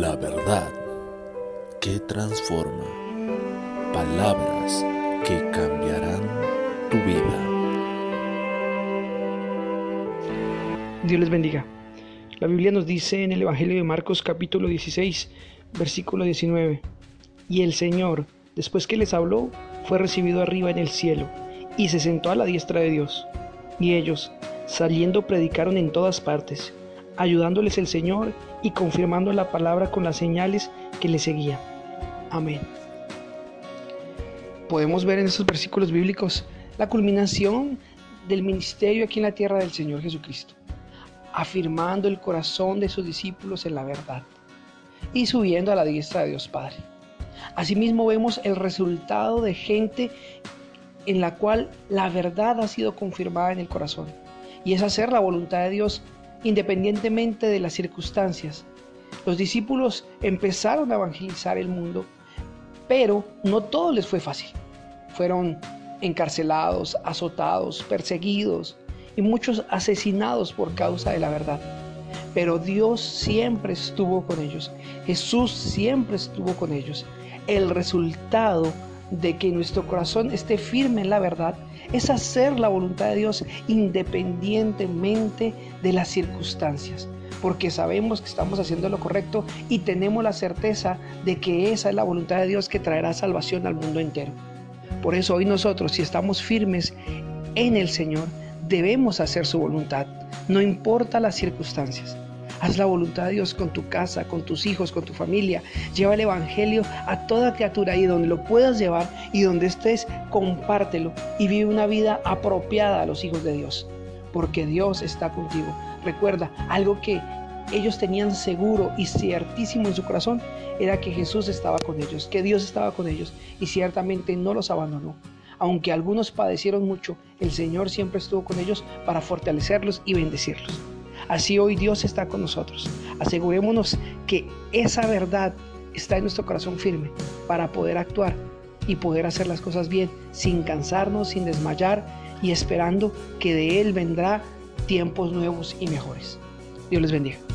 La verdad que transforma. Palabras que cambiarán tu vida. Dios les bendiga. La Biblia nos dice en el Evangelio de Marcos capítulo 16, versículo 19, y el Señor, después que les habló, fue recibido arriba en el cielo y se sentó a la diestra de Dios. Y ellos, saliendo, predicaron en todas partes ayudándoles el Señor y confirmando la palabra con las señales que le seguían. Amén. Podemos ver en estos versículos bíblicos la culminación del ministerio aquí en la tierra del Señor Jesucristo, afirmando el corazón de sus discípulos en la verdad y subiendo a la diestra de Dios Padre. Asimismo vemos el resultado de gente en la cual la verdad ha sido confirmada en el corazón y es hacer la voluntad de Dios independientemente de las circunstancias. Los discípulos empezaron a evangelizar el mundo, pero no todo les fue fácil. Fueron encarcelados, azotados, perseguidos y muchos asesinados por causa de la verdad. Pero Dios siempre estuvo con ellos. Jesús siempre estuvo con ellos. El resultado de que nuestro corazón esté firme en la verdad es hacer la voluntad de Dios independientemente de las circunstancias, porque sabemos que estamos haciendo lo correcto y tenemos la certeza de que esa es la voluntad de Dios que traerá salvación al mundo entero. Por eso hoy nosotros, si estamos firmes en el Señor, debemos hacer su voluntad, no importa las circunstancias. Haz la voluntad de Dios con tu casa, con tus hijos, con tu familia. Lleva el Evangelio a toda criatura y donde lo puedas llevar y donde estés, compártelo y vive una vida apropiada a los hijos de Dios. Porque Dios está contigo. Recuerda, algo que ellos tenían seguro y ciertísimo en su corazón era que Jesús estaba con ellos, que Dios estaba con ellos y ciertamente no los abandonó. Aunque algunos padecieron mucho, el Señor siempre estuvo con ellos para fortalecerlos y bendecirlos. Así hoy Dios está con nosotros. Asegurémonos que esa verdad está en nuestro corazón firme para poder actuar y poder hacer las cosas bien sin cansarnos, sin desmayar y esperando que de Él vendrá tiempos nuevos y mejores. Dios les bendiga.